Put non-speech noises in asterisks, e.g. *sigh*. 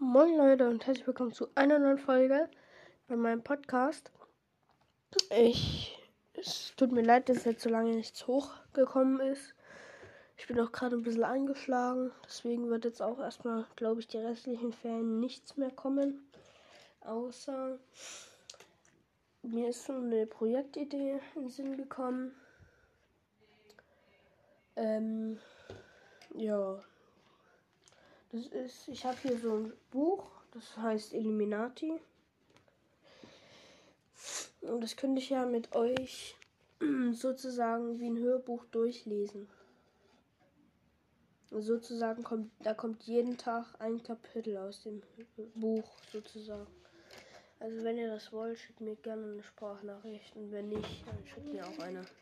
Moin Leute und herzlich willkommen zu einer neuen Folge bei meinem Podcast. Ich, es tut mir leid, dass jetzt so lange nichts hochgekommen ist. Ich bin auch gerade ein bisschen eingeschlagen, deswegen wird jetzt auch erstmal, glaube ich, die restlichen Ferien nichts mehr kommen. Außer mir ist so eine Projektidee in den Sinn gekommen. Ähm, ja, das ist, ich habe hier so ein Buch, das heißt Illuminati. Und das könnte ich ja mit euch *clears throat* sozusagen wie ein Hörbuch durchlesen. Sozusagen kommt, da kommt jeden Tag ein Kapitel aus dem Buch sozusagen. Also wenn ihr das wollt, schickt mir gerne eine Sprachnachricht und wenn nicht, dann schickt mir auch eine.